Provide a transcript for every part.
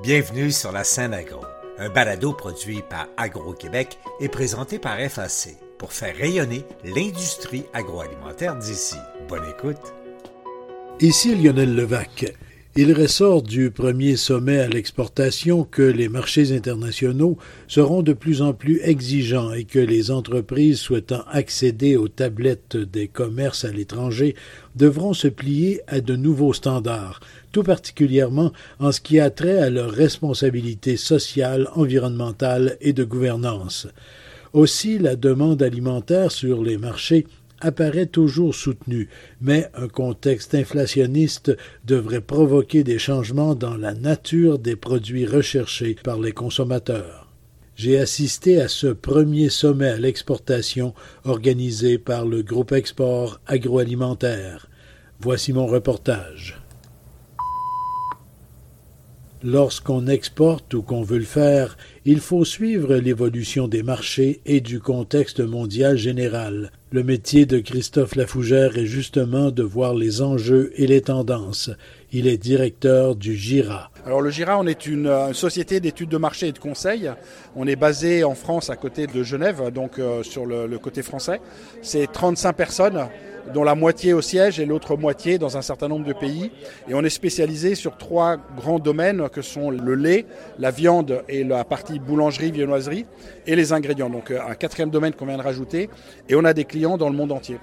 Bienvenue sur la scène agro, un balado produit par Agro-Québec et présenté par FAC pour faire rayonner l'industrie agroalimentaire d'ici. Bonne écoute. Ici Lionel Levac. Il ressort du premier sommet à l'exportation que les marchés internationaux seront de plus en plus exigeants et que les entreprises souhaitant accéder aux tablettes des commerces à l'étranger devront se plier à de nouveaux standards, tout particulièrement en ce qui a trait à leurs responsabilités sociales, environnementales et de gouvernance. Aussi, la demande alimentaire sur les marchés apparaît toujours soutenu, mais un contexte inflationniste devrait provoquer des changements dans la nature des produits recherchés par les consommateurs. J'ai assisté à ce premier sommet à l'exportation organisé par le groupe Export agroalimentaire. Voici mon reportage. Lorsqu'on exporte ou qu'on veut le faire, il faut suivre l'évolution des marchés et du contexte mondial général. Le métier de Christophe Lafougère est justement de voir les enjeux et les tendances. Il est directeur du GIRA. Alors le GIRA, on est une, société d'études de marché et de conseil. On est basé en France à côté de Genève, donc euh, sur le, le côté français. C'est 35 personnes dont la moitié au siège et l'autre moitié dans un certain nombre de pays. Et on est spécialisé sur trois grands domaines que sont le lait, la viande et la partie boulangerie, viennoiserie et les ingrédients. Donc un quatrième domaine qu'on vient de rajouter. Et on a des clients dans le monde entier.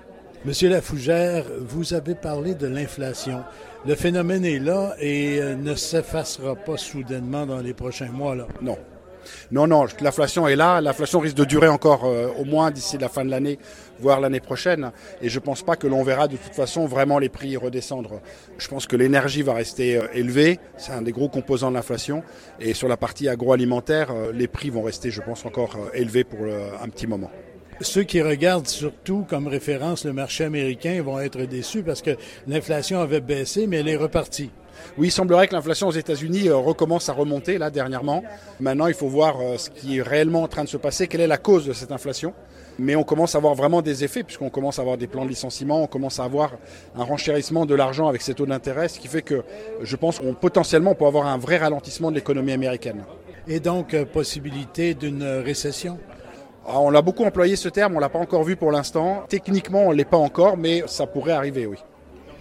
Monsieur Lafougère, vous avez parlé de l'inflation. Le phénomène est là et euh, ne s'effacera pas soudainement dans les prochains mois. Là. Non, non, non, l'inflation est là. L'inflation risque de durer encore euh, au moins d'ici la fin de l'année, voire l'année prochaine. Et je ne pense pas que l'on verra de toute façon vraiment les prix redescendre. Je pense que l'énergie va rester euh, élevée. C'est un des gros composants de l'inflation. Et sur la partie agroalimentaire, euh, les prix vont rester, je pense, encore élevés pour un petit moment. Ceux qui regardent surtout comme référence le marché américain vont être déçus parce que l'inflation avait baissé, mais elle est repartie. Oui, il semblerait que l'inflation aux États-Unis euh, recommence à remonter là dernièrement. Maintenant, il faut voir euh, ce qui est réellement en train de se passer, quelle est la cause de cette inflation. Mais on commence à avoir vraiment des effets puisqu'on commence à avoir des plans de licenciement, on commence à avoir un renchérissement de l'argent avec ces taux d'intérêt, ce qui fait que je pense qu'on potentiellement peut avoir un vrai ralentissement de l'économie américaine. Et donc, euh, possibilité d'une récession? Ah, on l'a beaucoup employé ce terme, on l'a pas encore vu pour l'instant. Techniquement, on l'est pas encore, mais ça pourrait arriver, oui.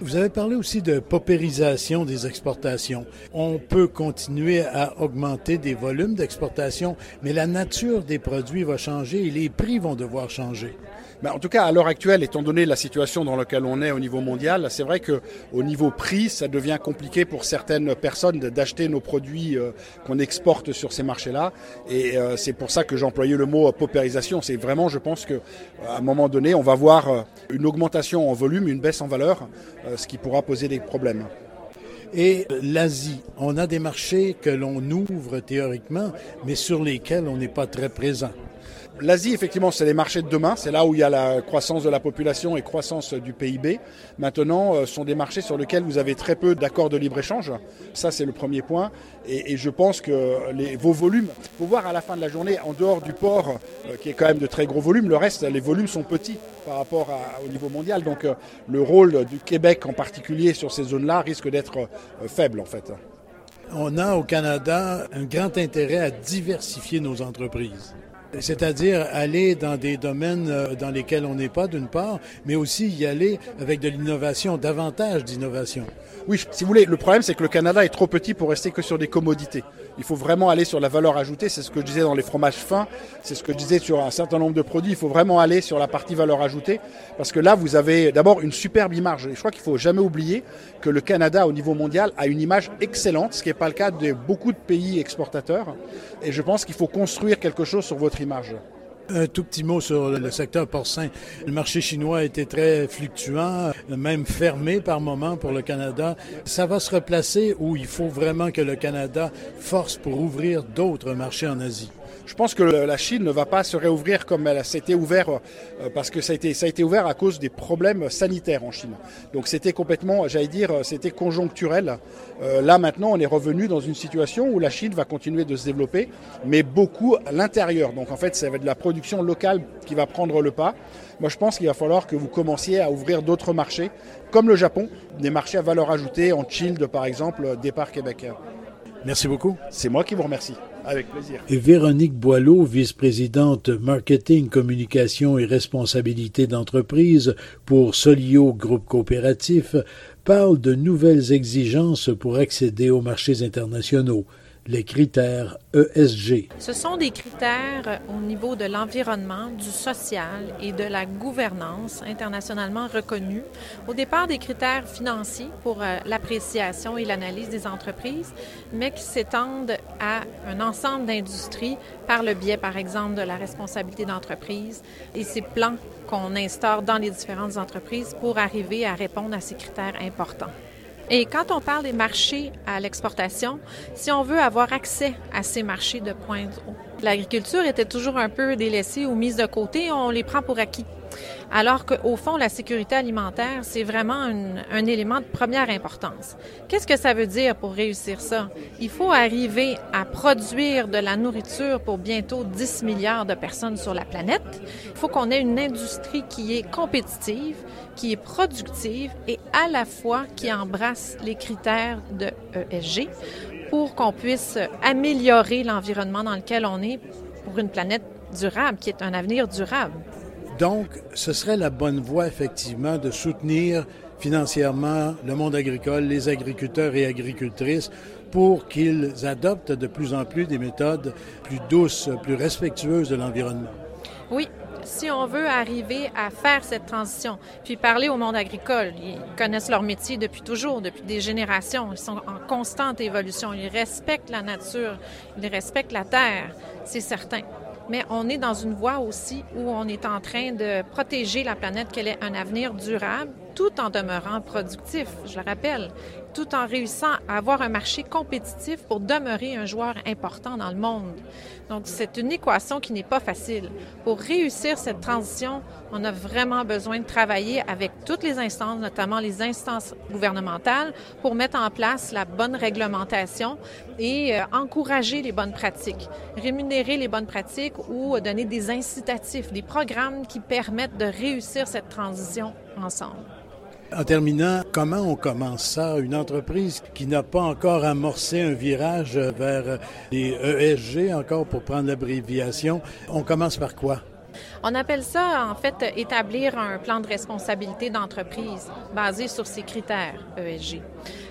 Vous avez parlé aussi de paupérisation des exportations. On peut continuer à augmenter des volumes d'exportation, mais la nature des produits va changer et les prix vont devoir changer. Mais en tout cas, à l'heure actuelle, étant donné la situation dans laquelle on est au niveau mondial, c'est vrai que au niveau prix, ça devient compliqué pour certaines personnes d'acheter nos produits euh, qu'on exporte sur ces marchés-là. Et euh, c'est pour ça que j'ai employé le mot paupérisation. C'est vraiment, je pense que à un moment donné, on va voir euh, une augmentation en volume, une baisse en valeur, ce qui pourra poser des problèmes. Et l'Asie, on a des marchés que l'on ouvre théoriquement, mais sur lesquels on n'est pas très présent. L'Asie, effectivement, c'est les marchés de demain. C'est là où il y a la croissance de la population et croissance du PIB. Maintenant, euh, ce sont des marchés sur lesquels vous avez très peu d'accords de libre-échange. Ça, c'est le premier point. Et, je pense que vos volumes, il faut voir à la fin de la journée, en dehors du port, euh, qui est quand même de très gros volumes, le reste, les volumes sont petits par rapport au niveau mondial. Donc, euh, le rôle du Québec en particulier sur ces zones-là risque d'être faible, en fait. On a au Canada un grand intérêt à diversifier nos entreprises. C'est-à-dire aller dans des domaines euh, dans lesquels on n'est pas, d'une part, mais aussi y aller avec de l'innovation, davantage d'innovation. Oui, si vous voulez, le problème c'est que le Canada est trop petit pour rester que sur des commodités. Il faut vraiment aller sur la valeur ajoutée, c'est ce que je disais dans les fromages fins, c'est ce que je disais sur un certain nombre de produits, il faut vraiment aller sur la partie valeur ajoutée, parce que là vous avez d'abord une superbe image. Et je crois qu'il faut jamais oublier que le Canada au niveau mondial a une image excellente, ce qui n'est pas le cas de beaucoup de pays exportateurs. Et je pense qu'il faut construire quelque chose sur votre Un tout petit mot sur le secteur porcin. Le marché chinois a été très fluctuant, même fermé par moment pour le Canada. Ça va se replacer où il faut vraiment que le Canada force pour ouvrir d'autres marchés en Asie? Je pense que la Chine ne va pas se réouvrir comme elle s'était ouvert euh, parce que ça a, été, ça a été ouvert à cause des problèmes sanitaires en Chine. Donc c'était complètement, j'allais dire, c'était conjoncturel. Euh, là maintenant, on est revenu dans une situation où la Chine va continuer de se développer, mais beaucoup à l'intérieur. Donc en fait, ça va être de la production locale qui va prendre le pas. Moi, je pense qu'il va falloir que vous commenciez à ouvrir d'autres marchés, comme le Japon, des marchés à valeur ajoutée en chilled, par exemple, départ Québec. Merci beaucoup. C'est moi qui vous remercie. Et Véronique Boileau, vice-présidente marketing, communication et responsabilité d'entreprise pour Solio Groupe Coopératif, parle de nouvelles exigences pour accéder aux marchés internationaux les critères ESG. Ce sont des critères au niveau de l'environnement, du social et de la gouvernance internationalement reconnus. Au départ, des critères financiers pour euh, l'appréciation et l'analyse des entreprises, mais qui s'étendent à un ensemble d'industries par le biais, par exemple, de la responsabilité d'entreprise et ces plans qu'on instaure dans les différentes entreprises pour arriver à répondre à ces critères importants. Et quand on parle des marchés à l'exportation, si on veut avoir accès à ces marchés de pointe, l'agriculture était toujours un peu délaissée ou mise de côté, on les prend pour acquis. Alors qu'au fond, la sécurité alimentaire, c'est vraiment un, élément de première importance. Qu'est-ce que ça veut dire pour réussir ça? Il faut arriver à produire de la nourriture pour bientôt 10 milliards de personnes sur la planète. Il faut qu'on ait une industrie qui est compétitive, qui est productive et à la fois qui embrasse les critères de ESG pour qu'on puisse améliorer l'environnement dans lequel on est pour une planète durable, qui est un avenir durable. Donc, ce serait la bonne voie, effectivement, de soutenir financièrement le monde agricole, les agriculteurs et agricultrices, pour qu'ils adoptent de plus en plus des méthodes plus douces, plus respectueuses de l'environnement. Oui, si on veut arriver à faire cette transition, puis parler au monde agricole, ils connaissent leur métier depuis toujours, depuis des générations, ils sont en constante évolution, ils respectent la nature, ils respectent la terre, c'est certain mais on est dans une voie aussi où on est en train de protéger la planète, qu'elle ait un avenir durable, tout en demeurant productif, je le rappelle, tout en réussissant à avoir un marché compétitif pour demeurer un joueur important dans le monde. Donc, c'est une équation qui n'est pas facile. Pour réussir cette transition, on a vraiment besoin de travailler avec toutes les instances, notamment les instances gouvernementales, pour mettre en place la bonne réglementation et euh, encourager les bonnes pratiques, rémunérer les bonnes pratiques ou donner des incitatifs, des programmes qui permettent de réussir cette transition ensemble. En terminant, comment on commence ça? Une entreprise qui n'a pas encore amorcé un virage vers les ESG, encore pour prendre l'abréviation, on commence par quoi? On appelle ça, en fait, établir un plan de responsabilité d'entreprise basé sur ces critères ESG.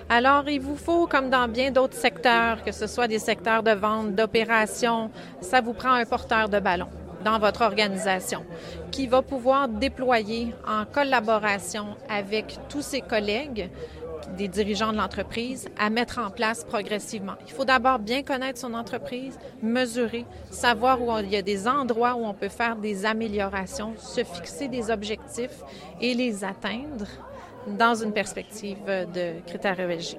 Alors, il vous faut, comme dans bien d'autres secteurs, que ce soit des secteurs de vente, d'opération, ça vous prend un porteur de ballon dans votre organisation qui va pouvoir déployer en collaboration avec tous ses collègues des dirigeants de l'entreprise à mettre en place progressivement. Il faut d'abord bien connaître son entreprise, mesurer, savoir où il y a des endroits où on peut faire des améliorations, se fixer des objectifs et les atteindre dans une perspective de critères ESG.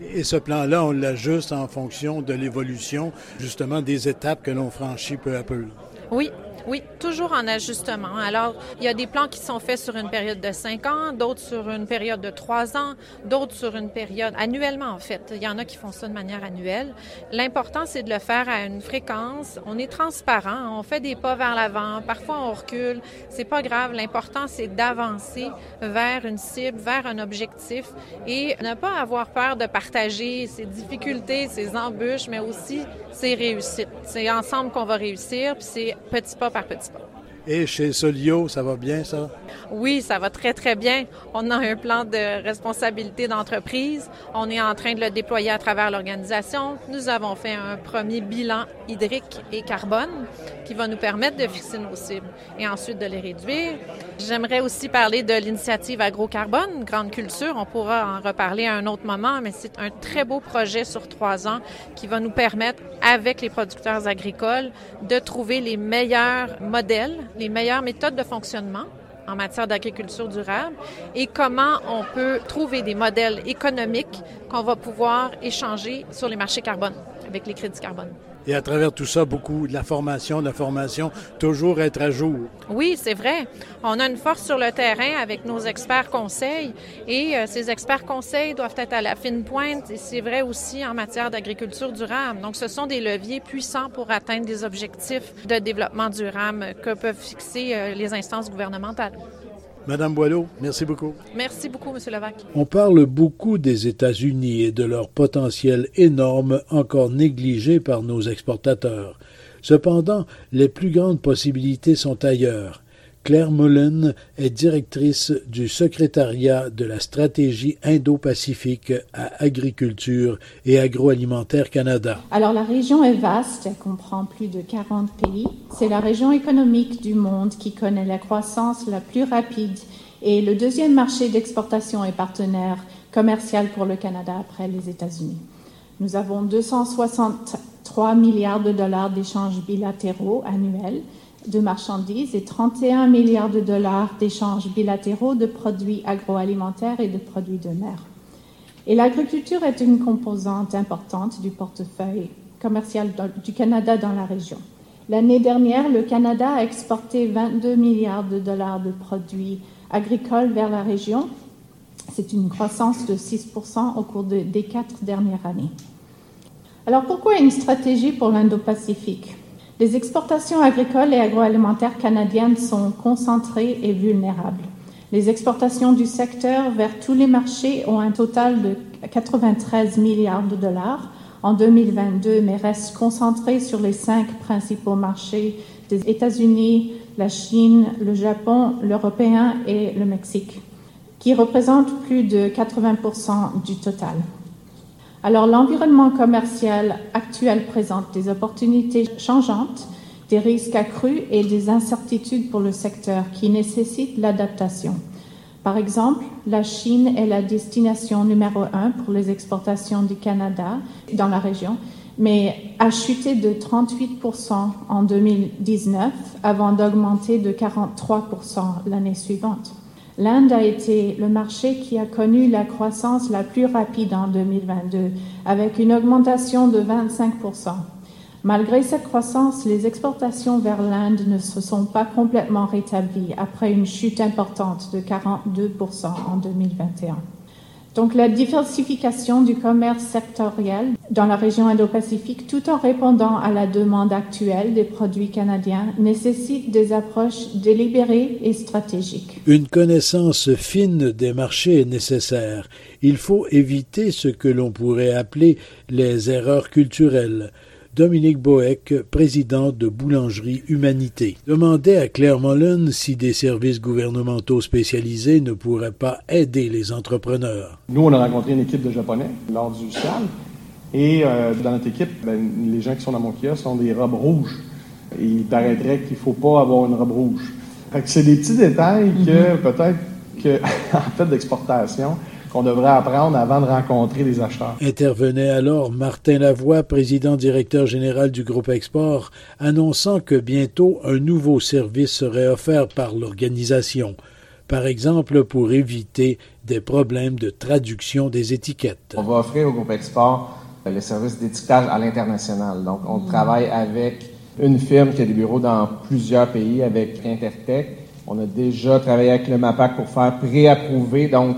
Et ce plan-là, on l'ajuste en fonction de l'évolution, justement, des étapes que l'on franchit peu à peu. Oui, oui, toujours en ajustement. Alors, il y a des plans qui sont faits sur une période de cinq ans, d'autres sur une période de trois ans, d'autres sur une période annuellement, en fait. Il y en a qui font ça de manière annuelle. L'important, c'est de le faire à une fréquence. On est transparent, on fait des pas vers l'avant, parfois on recule. C'est pas grave. L'important, c'est d'avancer vers une cible, vers un objectif et ne pas avoir peur de partager ses difficultés, ses embûches, mais aussi ses réussites. C'est ensemble qu'on va réussir, puis c'est petit pas par petit pas. Et chez Solio, ça va bien, ça? Oui, ça va très, très bien. On a un plan de responsabilité d'entreprise. On est en train de le déployer à travers l'organisation. Nous avons fait un premier bilan hydrique et carbone qui va nous permettre de fixer nos cibles et ensuite de les réduire. J'aimerais aussi parler de l'initiative agrocarbone, grande culture. On pourra en reparler à un autre moment, mais c'est un très beau projet sur trois ans qui va nous permettre, avec les producteurs agricoles, de trouver les meilleurs modèles les meilleures méthodes de fonctionnement en matière d'agriculture durable et comment on peut trouver des modèles économiques qu'on va pouvoir échanger sur les marchés carbone avec les crédits carbone. Et à travers tout ça, beaucoup de la formation, de la formation, toujours être à jour. Oui, c'est vrai. On a une force sur le terrain avec nos experts conseils et euh, ces experts conseils doivent être à la fine pointe et c'est vrai aussi en matière d'agriculture durable. Donc, ce sont des leviers puissants pour atteindre des objectifs de développement durable que peuvent fixer euh, les instances gouvernementales. Madame Boileau, merci beaucoup. Merci beaucoup, Monsieur Levac. On parle beaucoup des États-Unis et de leur potentiel énorme encore négligé par nos exportateurs. Cependant, les plus grandes possibilités sont ailleurs. Claire Mullen est directrice du secrétariat de la stratégie Indo-Pacifique à Agriculture et Agroalimentaire Canada. Alors la région est vaste, elle comprend plus de 40 pays. C'est la région économique du monde qui connaît la croissance la plus rapide et le deuxième marché d'exportation et partenaire commercial pour le Canada après les États-Unis. Nous avons 263 milliards de dollars d'échanges bilatéraux annuels de marchandises et 31 milliards de dollars d'échanges bilatéraux de produits agroalimentaires et de produits de mer. Et l'agriculture est une composante importante du portefeuille commercial du Canada dans la région. L'année dernière, le Canada a exporté 22 milliards de dollars de produits agricoles vers la région. C'est une croissance de 6% au cours des quatre dernières années. Alors pourquoi une stratégie pour l'Indo-Pacifique? Les exportations agricoles et agroalimentaires canadiennes sont concentrées et vulnérables. Les exportations du secteur vers tous les marchés ont un total de 93 milliards de dollars en 2022, mais restent concentrées sur les cinq principaux marchés des États-Unis, la Chine, le Japon, l'Européen et le Mexique, qui représentent plus de 80% du total. Alors l'environnement commercial actuel présente des opportunités changeantes, des risques accrus et des incertitudes pour le secteur qui nécessitent l'adaptation. Par exemple, la Chine est la destination numéro un pour les exportations du Canada dans la région, mais a chuté de 38% en 2019 avant d'augmenter de 43% l'année suivante. L'Inde a été le marché qui a connu la croissance la plus rapide en 2022, avec une augmentation de 25% Malgré cette croissance, les exportations vers l'Inde ne se sont pas complètement rétablies après une chute importante de 42% en 2021. Donc la diversification du commerce sectoriel dans la région Indo-Pacifique tout en répondant à la demande actuelle des produits canadiens nécessite des approches délibérées et stratégiques. Une connaissance fine des marchés est nécessaire. Il faut éviter ce que l'on pourrait appeler les erreurs culturelles. Dominique Boeck, président de Boulangerie Humanité, demandait à Claire Mullen si des services gouvernementaux spécialisés ne pourraient pas aider les entrepreneurs. Nous, on a rencontré une équipe de Japonais lors du SAL. Et euh, dans notre équipe, ben, les gens qui sont dans mon kiosque sont des robes rouges. Et il paraîtrait qu'il ne faut pas avoir une robe rouge. c'est des petits détails que mm-hmm. peut-être que, en fait, d'exportation, qu'on devrait apprendre avant de rencontrer les acheteurs. Intervenait alors Martin Lavoie, président directeur général du groupe Export, annonçant que bientôt un nouveau service serait offert par l'organisation par exemple pour éviter des problèmes de traduction des étiquettes. On va offrir au groupe Export le service d'étiquetage à l'international. Donc, on travaille avec une firme qui a des bureaux dans plusieurs pays, avec Intertech. On a déjà travaillé avec le MAPAC pour faire préapprouver. Donc,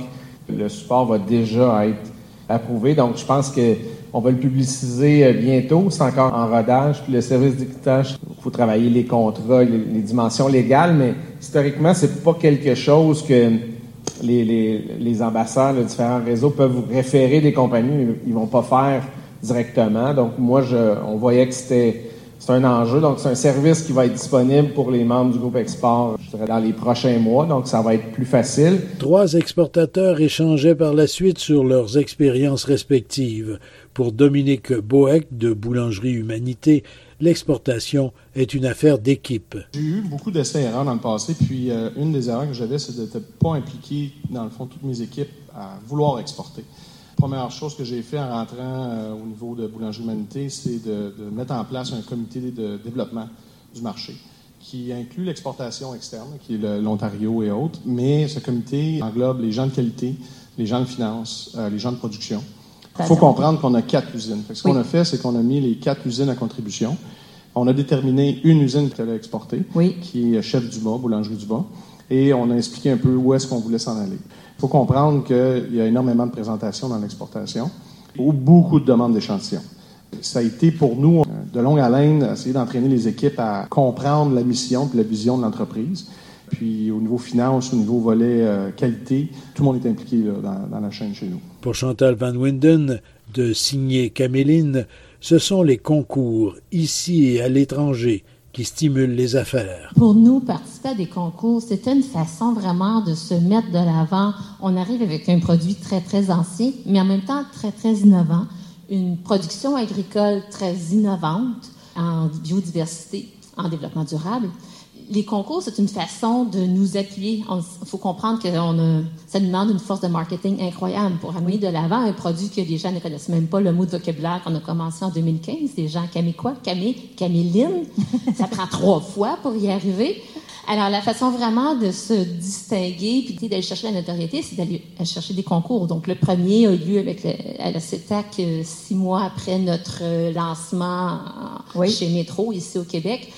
le support va déjà être approuvé, donc je pense qu'on va le publiciser euh, bientôt. C'est encore en rodage. Puis le service d'équitage, il faut travailler les contrats, les, dimensions légales, mais historiquement, c'est pas quelque chose que les, les, les ambassadeurs, les différents réseaux peuvent vous référer des compagnies, ils vont pas faire directement. Donc moi, je, on voyait que c'était c'est un enjeu. Donc, c'est un service qui va être disponible pour les membres du groupe Export je dirais, dans les prochains mois. Donc, ça va être plus facile. Trois exportateurs échangeaient par la suite sur leurs expériences respectives. Pour Dominique Boeck de Boulangerie Humanité, l'exportation est une affaire d'équipe. J'ai eu beaucoup d'essais-erreurs dans le passé. Puis, euh, une des erreurs que j'avais, c'est de ne pas impliquer, dans le fond, toutes mes équipes à vouloir exporter première chose que j'ai fait en rentrant euh, au niveau de Boulangerie Humanité, c'est de, mettre en place un comité de développement du marché qui inclut l'exportation externe, qui est l'Ontario et autres, mais ce comité englobe les gens de qualité, les gens de finance, euh, les gens de production. Il faut comprendre qu'on a quatre usines. ce qu'on a fait, c'est qu'on a mis les quatre usines à contribution. On a déterminé une usine qui allait exporter, qui est Chef du Bas, Boulangerie du Bas, et on a expliqué un peu où est-ce qu'on voulait s'en aller. Il faut comprendre qu'il y a énormément de présentations dans l'exportation ou beaucoup de demandes d'échantillons. Ça a été pour nous de longue haleine essayer d'entraîner les équipes à comprendre la mission et la vision de l'entreprise. Puis au niveau finance, au niveau volet euh, qualité, tout le monde est impliqué dans, dans, la chaîne chez nous. Pour Chantal Van Winden, de signer Caméline, ce sont les concours, ici et à l'étranger, qui stimulent les affaires. Pour nous, participer à des concours, c'est une façon vraiment de se mettre de l'avant. On arrive avec un produit très, très ancien, mais en même temps très, très innovant. Une production agricole très innovante en biodiversité, en développement durable les concours, c'est une façon de nous appuyer. Il faut comprendre que ça nous demande une force de marketing incroyable pour amener de l'avant un produit que les gens ne connaissent même pas, le mot de vocabulaire qu'on a commencé en 2015. Les gens camé quoi? Camé, caméline. ça prend trois fois pour y arriver. Alors, la façon vraiment de se distinguer puis d'aller chercher la notoriété, c'est d'aller chercher des concours. Donc, le premier a eu lieu avec à la CETAC euh, six mois après notre euh, lancement chez Métro, ici au Québec.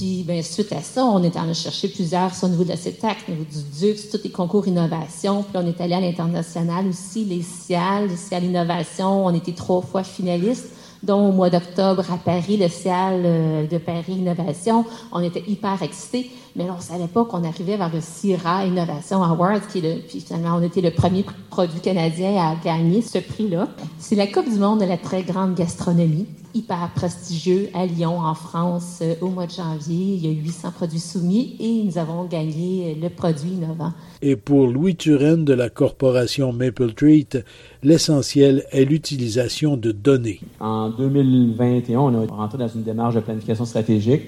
Puis, bien, suite à ça, on est allé chercher plusieurs au niveau de la CETAC, au niveau du DUX, tous les concours innovation. Puis, on est allé à l'international aussi, les CIAL, les CIAL Innovation. On était trois fois finalistes dont au mois d'octobre à Paris, le CIAL euh, de Paris Innovation. On était hyper excités, mais on ne savait pas qu'on arrivait vers le CIRA Innovation Awards, qui est le, puis finalement, on était le premier produit canadien à gagner ce prix-là. C'est la Coupe du monde de la très grande gastronomie, hyper prestigieux à Lyon, en France, euh, au mois de janvier. Il y a 800 produits soumis et nous avons gagné le produit innovant. Et pour Louis Turenne de la corporation Maple Treat, l'essentiel est l'utilisation de données. En 2021, on est rentré dans une démarche de planification stratégique.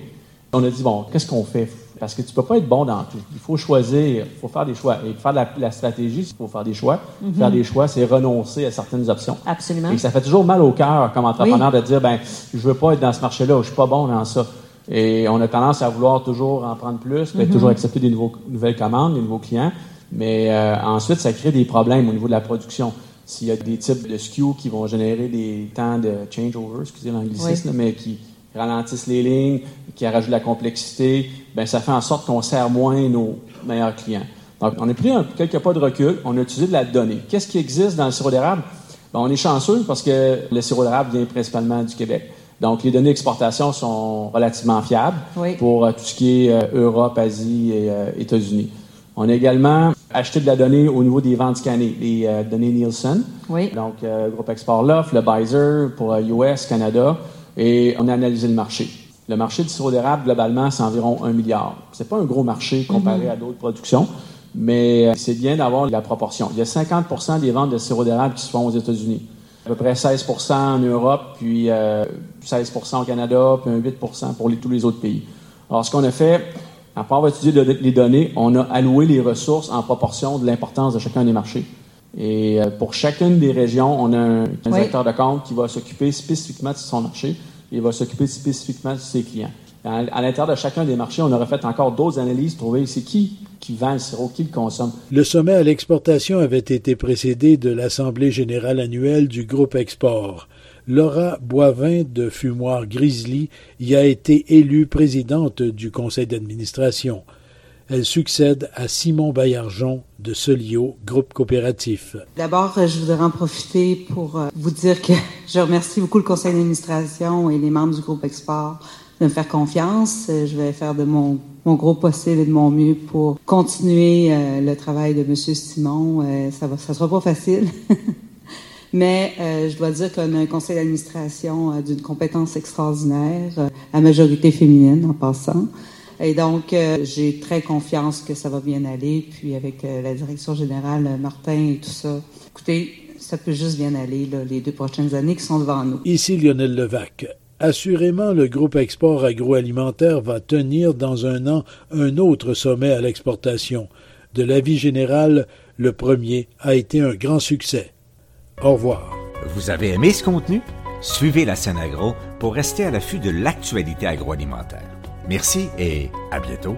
On a dit, bon, qu'est-ce qu'on fait? Parce que tu peux pas être bon dans tout. Il faut choisir, il faut faire des choix. Et faire la, stratégie, il faut faire des choix. Mhm. Faire des choix, c'est renoncer à certaines options. Absolument. Et ça fait toujours mal au cœur comme entrepreneur de dire, ben, je veux pas être dans ce marché-là, je suis pas bon dans ça. Et on a tendance à vouloir toujours en prendre plus, mm toujours accepter des nouveaux, nouvelles commandes, des nouveaux clients. Mais euh, ensuite, ça crée des problèmes au niveau de la production. S'il y a des types de SKU qui vont générer des temps de changeover, excusez l'anglicisme, mais qui ralentissent les lignes, qui rajoutent de la complexité, ben ça fait en sorte qu'on sert moins nos meilleurs clients. Donc, on a pris un, quelques pas de recul, on a utilisé de la donnée. Qu'est-ce qui existe dans le sirop d'érable? Ben, on est chanceux parce que le sirop d'érable vient principalement du Québec. Donc, les données d'exportation sont relativement fiables pour euh, tout ce qui est euh, Europe, Asie et euh, États-Unis. On a également acheté de la donnée au niveau des ventes scannées, les données Nielsen. Oui. Donc, Groupe Export Loft, le Bizer pour US, Canada, et on a analysé le marché. Le marché du sirop d'érable, globalement, c'est environ un milliard. C'est pas un gros marché comparé mhm. à d'autres productions, mais c'est bien d'avoir la proportion. Il y a 50 des ventes de sirop d'érable qui se font aux États-Unis. À peu près 16% en Europe, puis 16% au Canada, puis 8 pour tous les autres pays. Alors, ce qu'on a fait, après avoir étudié les données, on a alloué les ressources en proportion de l'importance de chacun des marchés. Et euh, pour chacune des régions, on a un, directeur de compte qui va s'occuper spécifiquement de son marché et va s'occuper spécifiquement de ses clients. À, l'intérieur de chacun des marchés, on aurait fait encore d'autres analyses, trouver c'est qui qui vend le sirop, qui le consomme. Le sommet à l'exportation avait été précédé de l'Assemblée générale annuelle du groupe Export. Laura Boivin de Fumoir Grizzly y a été élue présidente du conseil d'administration. Elle succède à Simon Baillargeon de Solio, groupe coopératif. D'abord, je voudrais en profiter pour euh, vous dire que je remercie beaucoup le conseil d'administration et les membres du groupe Export de me faire confiance. Euh, je vais faire de mon, mon gros possible et de mon mieux pour continuer euh, le travail de M. Simon. ça ça sera pas facile. Mais euh, je dois dire qu'on a un conseil d'administration euh, d'une compétence extraordinaire, euh, à majorité féminine en passant. Et donc, j'ai très confiance que ça va bien aller. Puis avec la direction générale, Martin et tout ça, écoutez, ça peut juste bien aller là, les deux prochaines années qui sont devant nous. Ici Lionel Levac. Assurément, le groupe Export agroalimentaire va tenir dans un an un autre sommet à l'exportation. De l'avis général, le premier a été un grand succès. Au revoir. Vous avez aimé ce contenu? Suivez la scène agro pour rester à l'affût de l'actualité agroalimentaire. Merci et à bientôt.